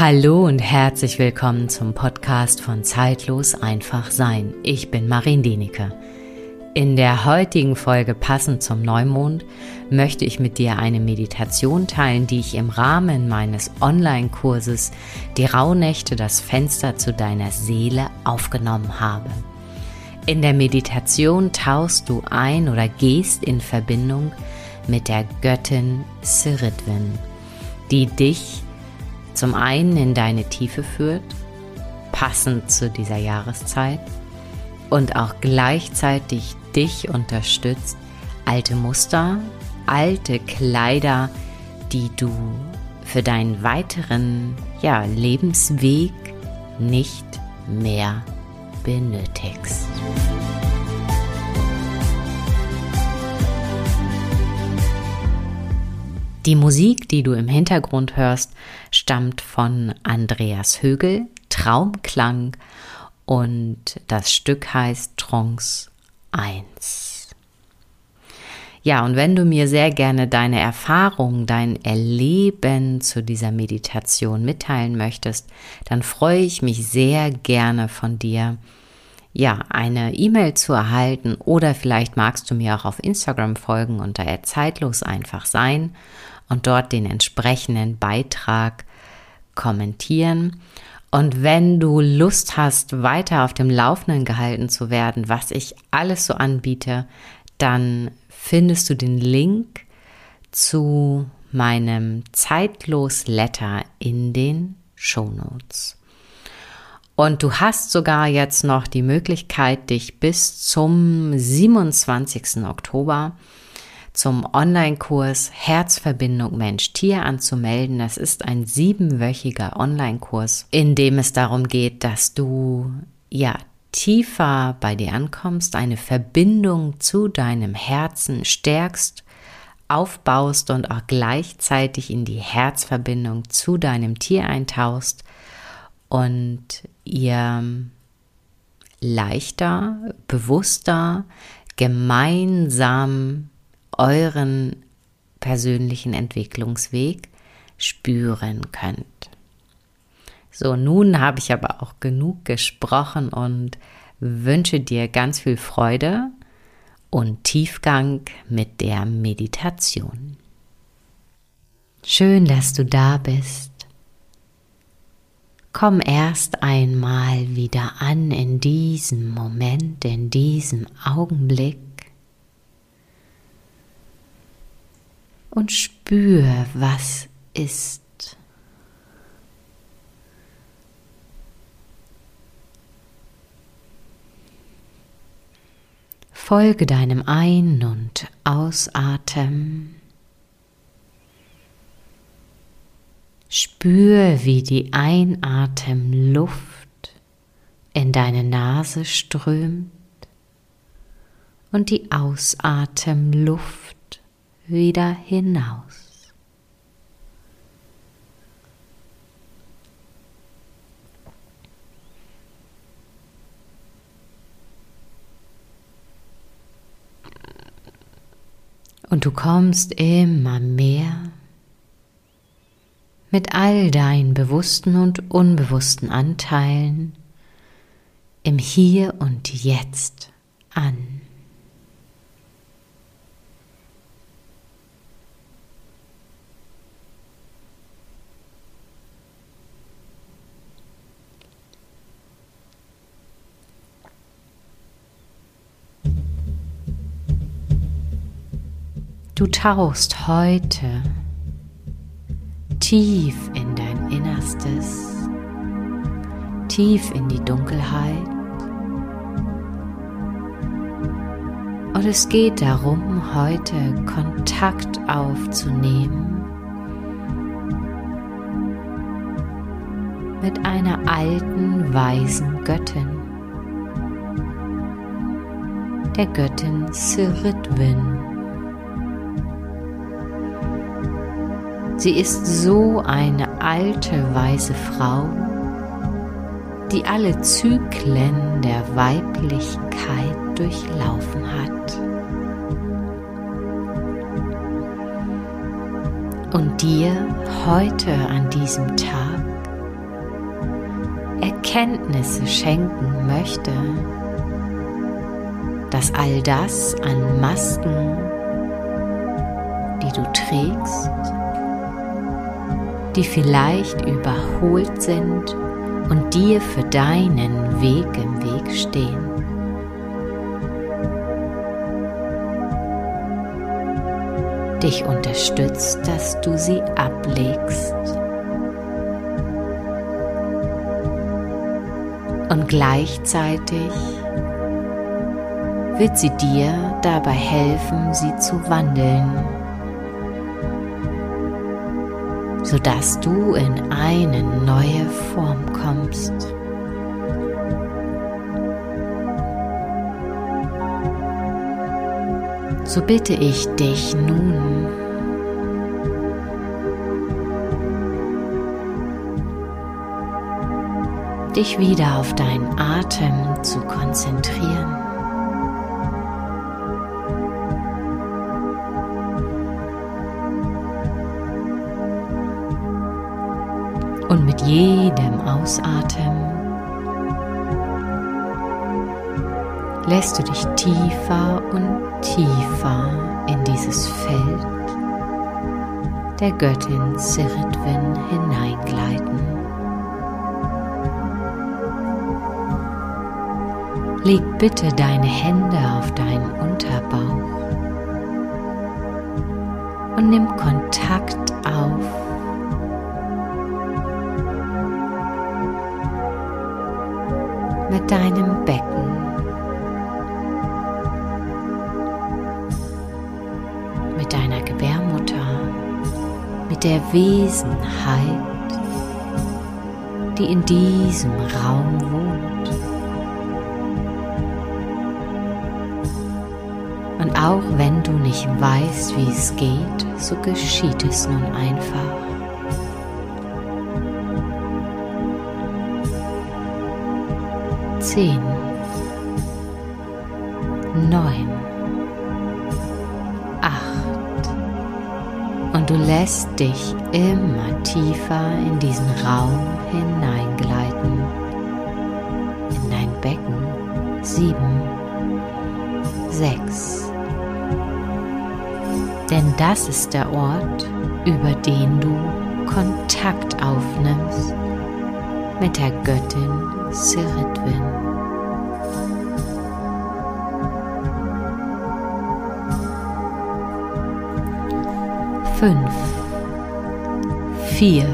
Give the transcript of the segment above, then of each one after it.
Hallo und herzlich willkommen zum Podcast von Zeitlos einfach sein. Ich bin Marin Denike. In der heutigen Folge passend zum Neumond möchte ich mit dir eine Meditation teilen, die ich im Rahmen meines Online-Kurses Die Rauhnächte das Fenster zu deiner Seele aufgenommen habe. In der Meditation tauchst du ein oder gehst in Verbindung mit der Göttin Siridwin, die dich zum einen in deine Tiefe führt, passend zu dieser Jahreszeit, und auch gleichzeitig dich unterstützt, alte Muster, alte Kleider, die du für deinen weiteren ja, Lebensweg nicht mehr benötigst. Die Musik, die du im Hintergrund hörst, stammt von Andreas Högel, Traumklang und das Stück heißt Trance 1. Ja, und wenn du mir sehr gerne deine Erfahrung, dein Erleben zu dieser Meditation mitteilen möchtest, dann freue ich mich sehr gerne von dir, ja, eine E-Mail zu erhalten oder vielleicht magst du mir auch auf Instagram folgen unter zeitlos einfach sein und dort den entsprechenden Beitrag kommentieren. Und wenn du Lust hast, weiter auf dem Laufenden gehalten zu werden, was ich alles so anbiete, dann findest du den Link zu meinem Zeitlos Letter in den Show Notes. Und du hast sogar jetzt noch die Möglichkeit, dich bis zum 27. Oktober zum Online-Kurs Herzverbindung Mensch-Tier anzumelden. Das ist ein siebenwöchiger Online-Kurs, in dem es darum geht, dass du ja tiefer bei dir ankommst, eine Verbindung zu deinem Herzen stärkst, aufbaust und auch gleichzeitig in die Herzverbindung zu deinem Tier eintauchst und ihr leichter, bewusster, gemeinsam euren persönlichen Entwicklungsweg spüren könnt. So, nun habe ich aber auch genug gesprochen und wünsche dir ganz viel Freude und Tiefgang mit der Meditation. Schön, dass du da bist. Komm erst einmal wieder an in diesem Moment, in diesem Augenblick. Und spür, was ist. Folge deinem Ein- und Ausatmen. Spür, wie die Einatemluft in deine Nase strömt und die Ausatemluft wieder hinaus. Und du kommst immer mehr mit all deinen bewussten und unbewussten Anteilen im Hier und Jetzt an. Du tauchst heute tief in dein Innerstes, tief in die Dunkelheit. Und es geht darum, heute Kontakt aufzunehmen mit einer alten, weisen Göttin, der Göttin Siridwin. Sie ist so eine alte weiße Frau, die alle Zyklen der Weiblichkeit durchlaufen hat. Und dir heute an diesem Tag Erkenntnisse schenken möchte, dass all das an Masken, die du trägst, die vielleicht überholt sind und dir für deinen Weg im Weg stehen. Dich unterstützt, dass du sie ablegst. Und gleichzeitig wird sie dir dabei helfen, sie zu wandeln, sodass du in eine neue Form kommst. So bitte ich dich nun, dich wieder auf deinen Atem zu konzentrieren. Jedem Ausatmen lässt du dich tiefer und tiefer in dieses Feld der Göttin Siritwin hineingleiten. Leg bitte deine Hände auf deinen Unterbauch und nimm Kontakt auf mit deinem Becken. Mit deiner Gebärmutter, mit der Wesenheit, die in diesem Raum wohnt. Und auch wenn du nicht weißt, wie es geht, so geschieht es nun einfach. Zehn, neun, acht und du lässt dich immer tiefer in diesen Raum hineingleiten, in dein Becken, sieben, sechs. Denn das ist der Ort, über den du Kontakt aufnimmst mit der Göttin Siritwin. Fünf, vier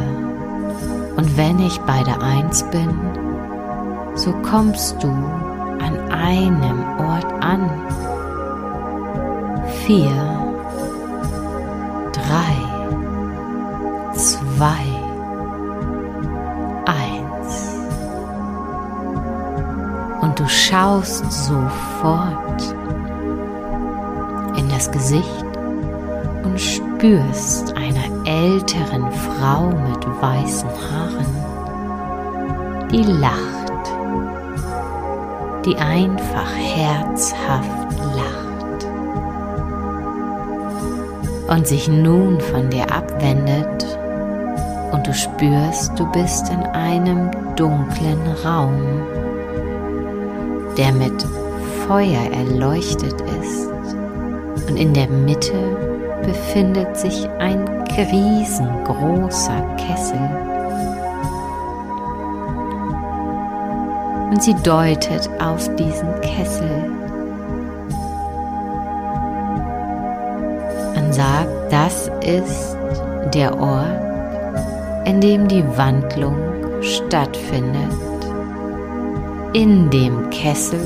und wenn ich bei der Eins bin, so kommst du an einem Ort an. Vier, drei, zwei, du schaust sofort in das Gesicht und spürst einer älteren Frau mit weißen Haaren, die lacht, die einfach herzhaft lacht und sich nun von dir abwendet und du spürst, du bist in einem dunklen Raum der mit Feuer erleuchtet ist. Und in der Mitte befindet sich ein riesengroßer Kessel. Und sie deutet auf diesen Kessel und sagt, das ist der Ort, in dem die Wandlung stattfindet in dem Kessel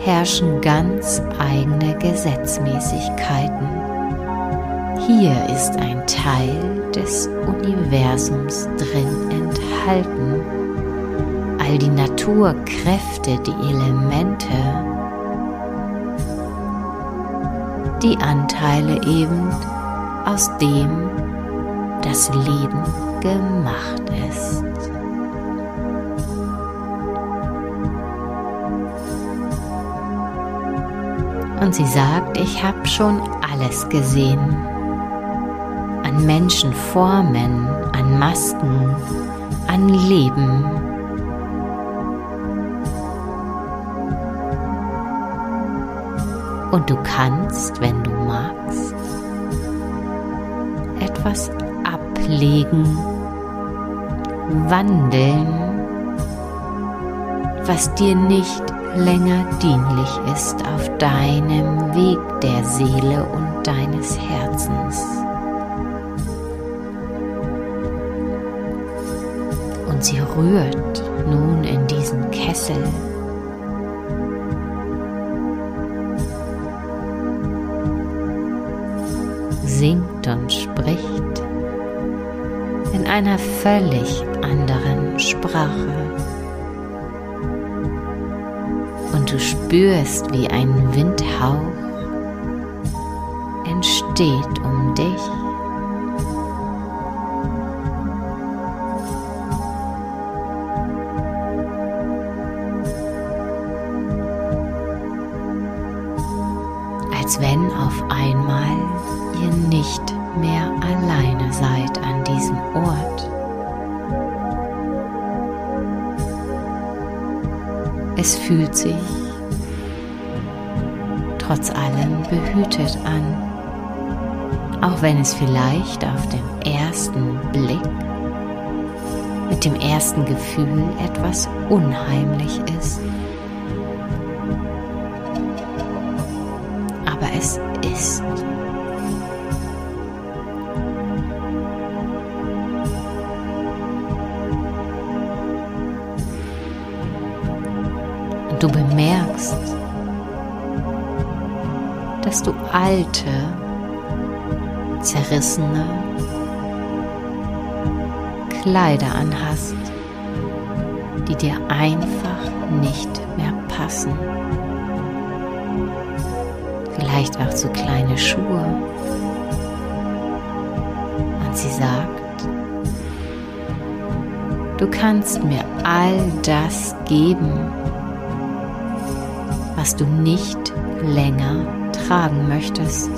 herrschen ganz eigene Gesetzmäßigkeiten. Hier ist ein Teil des Universums drin enthalten. All die Naturkräfte, die Elemente, die Anteile eben, aus dem das Leben gemacht ist. Und sie sagt, ich habe schon alles gesehen an Menschenformen, an Masken, an Leben. Und du kannst, wenn du magst, etwas ablegen, wandeln, was dir nicht länger dienlich ist auf deinem Weg der Seele und deines Herzens. Sie rührt nun in diesen Kessel singt und spricht in einer völlig anderen Sprache. Und du spürst, wie ein Windhauch entsteht um dich. Als wenn auf einmal ihr nicht mehr alleine seid an diesem Ort. Es fühlt sich trotz allem behütet an, auch wenn es vielleicht auf dem ersten Blick mit dem ersten Gefühl etwas unheimlich ist. Aber es ist du bemerkst, dass du alte, zerrissene Kleider anhast, die dir einfach nicht mehr passen. Vielleicht auch zu kleine Schuhe. Und sie sagt, du kannst mir all das geben, was du nicht länger tragen möchtest,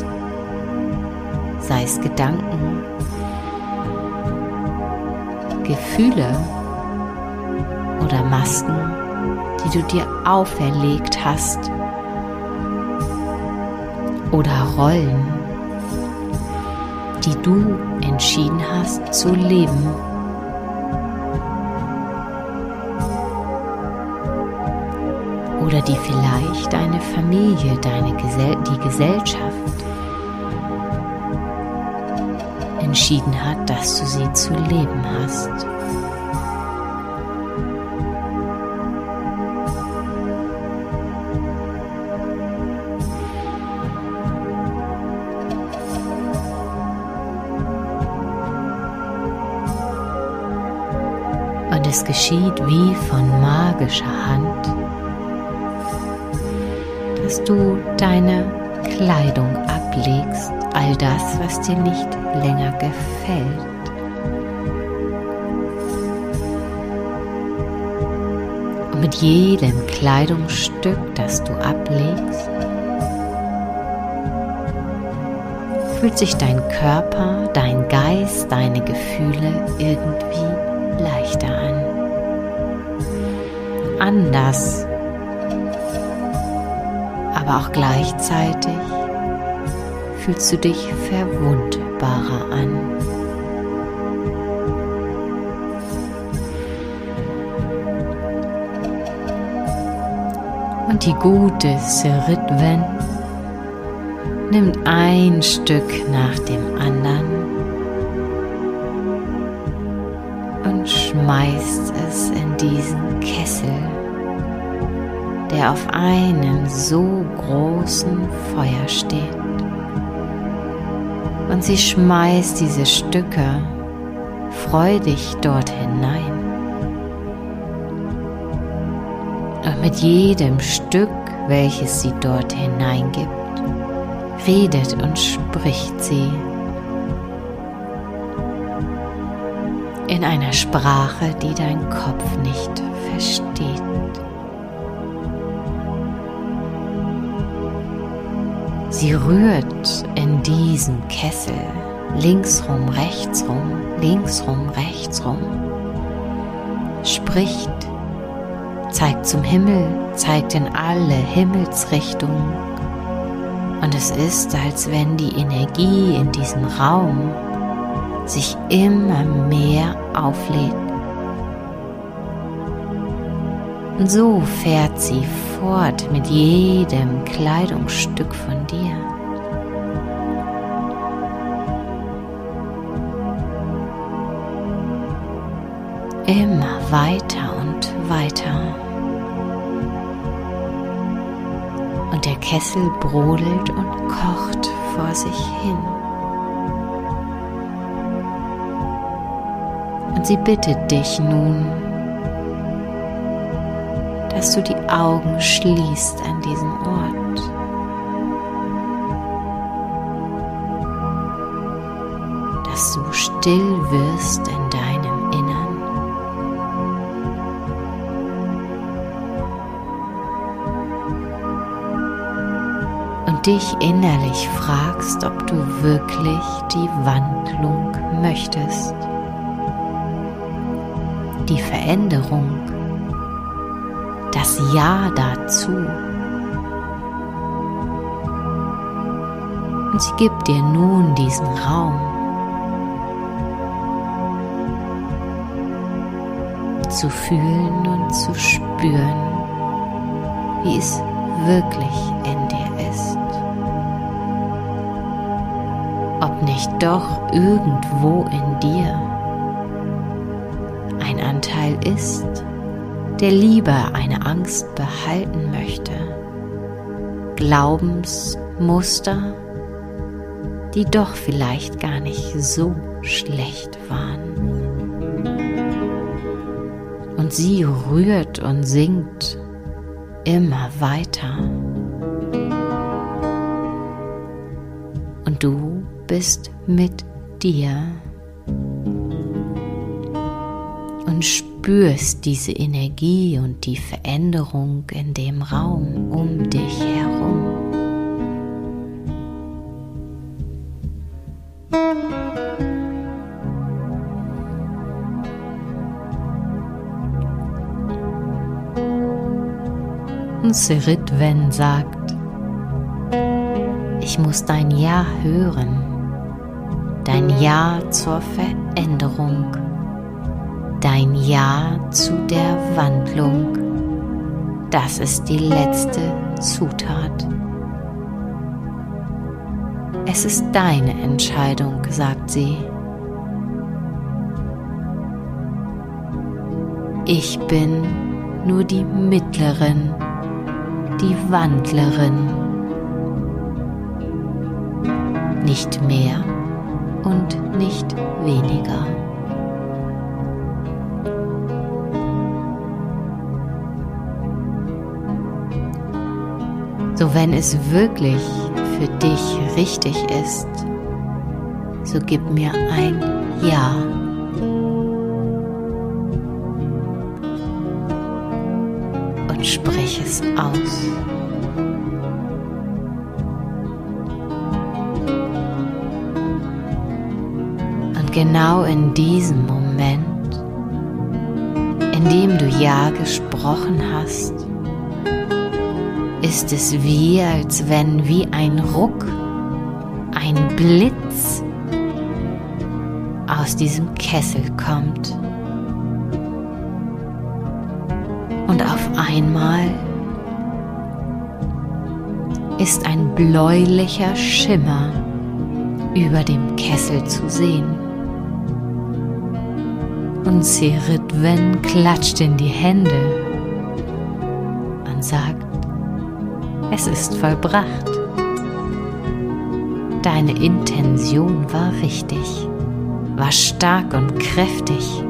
sei es Gedanken, Gefühle oder Masken, die du dir auferlegt hast oder Rollen, die du entschieden hast zu leben. oder die vielleicht deine Familie, deine Gesell die Gesellschaft entschieden hat, dass du sie zu leben hast. Es geschieht wie von magischer Hand dass du deine Kleidung ablegst, all das, was dir nicht länger gefällt. Und mit jedem Kleidungsstück, das du ablegst, fühlt sich dein Körper, dein Geist, deine Gefühle irgendwie leichter an. Anders aber auch gleichzeitig fühlst du dich verwundbarer an. Und die gute Siritwen nimmt ein Stück nach dem anderen und schmeißt es in diesen der auf einem so großen Feuer steht. Und sie schmeißt diese Stücke freudig dort hinein. Und mit jedem Stück, welches sie dort hineingibt, redet und spricht sie in einer Sprache, die dein Kopf nicht versteht. Sie rührt in diesen Kessel linksrum, rechtsrum, linksrum, rechtsrum, spricht, zeigt zum Himmel, zeigt in alle Himmelsrichtungen Und es ist, als wenn die Energie in diesem Raum sich immer mehr auflädt. Und so fährt sie fort mit jedem Kleidungsstück von dir. Immer weiter und weiter. Und der Kessel brodelt und kocht vor sich hin. Und sie bittet dich nun, dass du die Augen schließt an diesem Ort. Dass du still wirst in deinem Innern. Und dich innerlich fragst, ob du wirklich die Wandlung möchtest. Die Veränderung das Ja dazu. Und sie gibt dir nun diesen Raum zu fühlen und zu spüren, wie es wirklich in dir ist. Ob nicht doch irgendwo in dir ein Anteil ist, der lieber eine Angst behalten möchte. Glaubensmuster, die doch vielleicht gar nicht so schlecht waren. Und sie rührt und singt immer weiter. Und du bist mit dir und spürst, spürst diese Energie und die Veränderung in dem Raum um dich herum. Und Siritwen sagt, ich muss dein Ja hören, dein Ja zur Veränderung dein Ja zu der Wandlung. Das ist die letzte Zutat. Es ist deine Entscheidung, sagt sie. Ich bin nur die Mittlerin, die Wandlerin. Nicht mehr und nicht weniger. So wenn es wirklich für dich richtig ist, so gib mir ein Ja. Und sprich es aus. Und genau in diesem Moment, in dem du Ja gesprochen hast, ist es wie, als wenn wie ein Ruck, ein Blitz aus diesem Kessel kommt. Und auf einmal ist ein bläulicher Schimmer über dem Kessel zu sehen. Und Siritwen klatscht in die Hände und sagt, es ist vollbracht. Deine Intention war richtig, war stark und kräftig.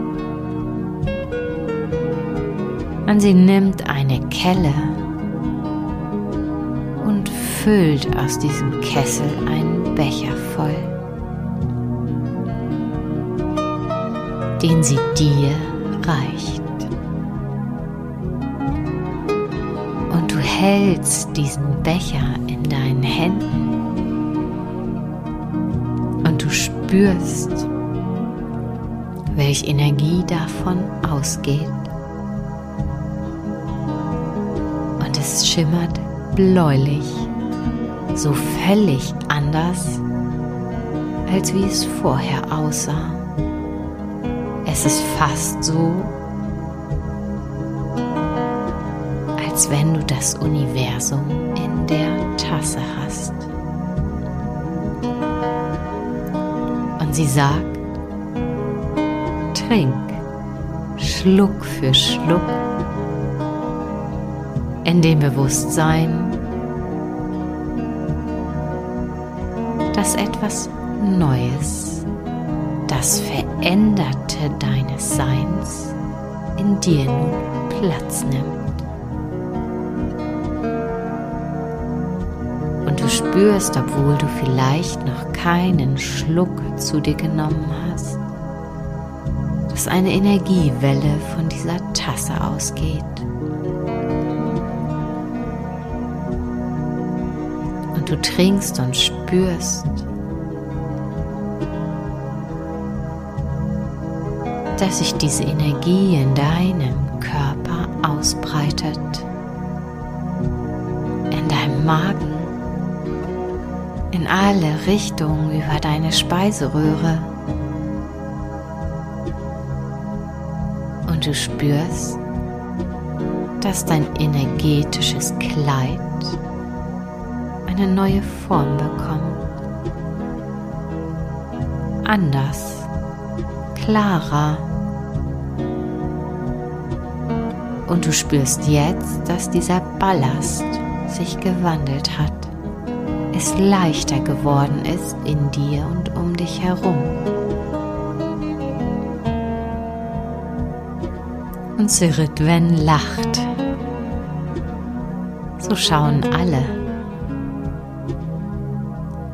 Und sie nimmt eine Kelle und füllt aus diesem Kessel einen Becher voll, den sie dir reicht. Hältst diesen Becher in deinen Händen und du spürst, welche Energie davon ausgeht. Und es schimmert bläulich, so völlig anders, als wie es vorher aussah. Es ist fast so, als wenn du das Universum in der Tasse hast. Und sie sagt, trink Schluck für Schluck in dem Bewusstsein, dass etwas Neues, das Veränderte deines Seins in dir nun Platz nimmt. Spürst, obwohl du vielleicht noch keinen Schluck zu dir genommen hast, dass eine Energiewelle von dieser Tasse ausgeht. Und du trinkst und spürst, dass sich diese Energie in deinem Körper ausbreitet, in deinem Magen, in alle Richtungen über deine Speiseröhre. Und du spürst, dass dein energetisches Kleid eine neue Form bekommt. Anders, klarer. Und du spürst jetzt, dass dieser Ballast sich gewandelt hat, es leichter geworden ist in dir und um dich herum. Und Siritwen lacht. So schauen alle,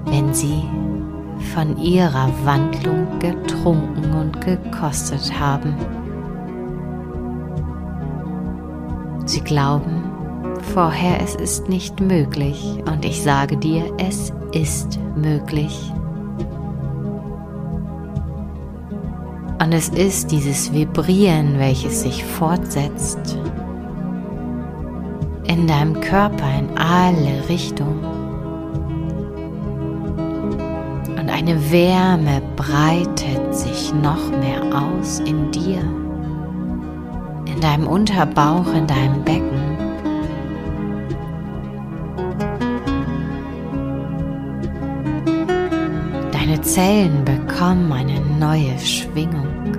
wenn sie von ihrer Wandlung getrunken und gekostet haben. Sie glauben vorher, es ist nicht möglich und ich sage dir, es ist möglich. Und es ist dieses Vibrieren, welches sich fortsetzt in deinem Körper in alle Richtungen. Und eine Wärme breitet sich noch mehr aus in dir, in deinem Unterbauch, in deinem Becken. Zellen bekommen eine neue Schwingung.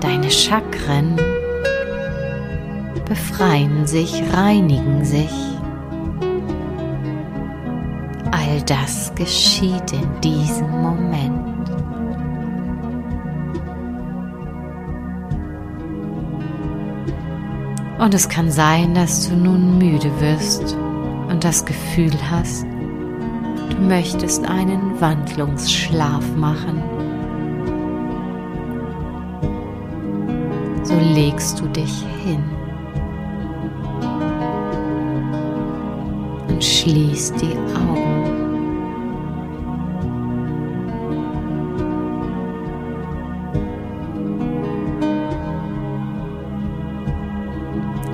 Deine Chakren befreien sich, reinigen sich. All das geschieht in diesem Moment. Und es kann sein, dass du nun müde wirst und das Gefühl hast, du möchtest einen Wandlungsschlaf machen. So legst du dich hin und schließt die Augen.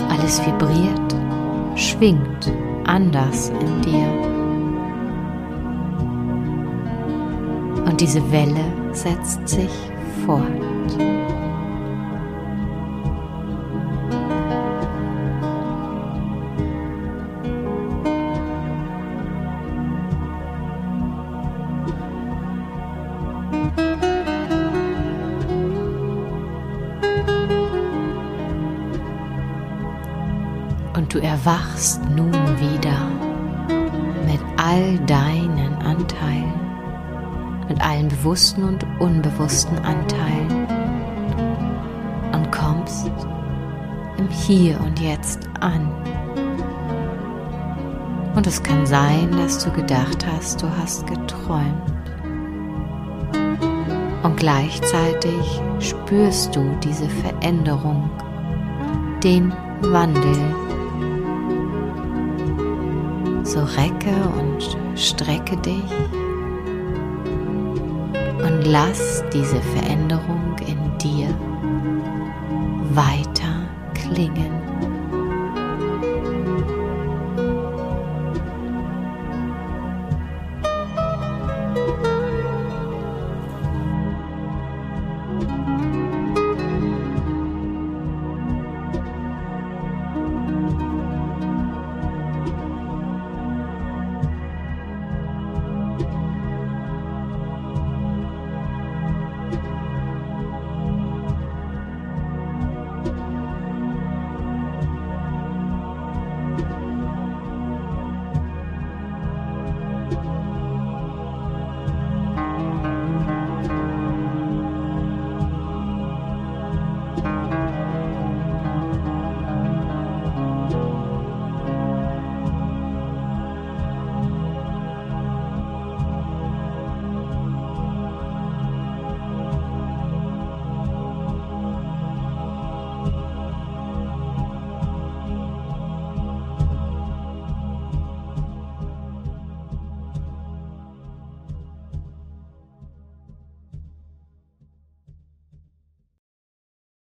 Alles vibriert, schwingt anders in dir. Diese Welle setzt sich fort. Bewussten und unbewussten Anteilen und kommst im Hier und Jetzt an. Und es kann sein, dass du gedacht hast, du hast geträumt. Und gleichzeitig spürst du diese Veränderung, den Wandel. So recke und strecke dich lass diese Veränderung in dir weiter klingen.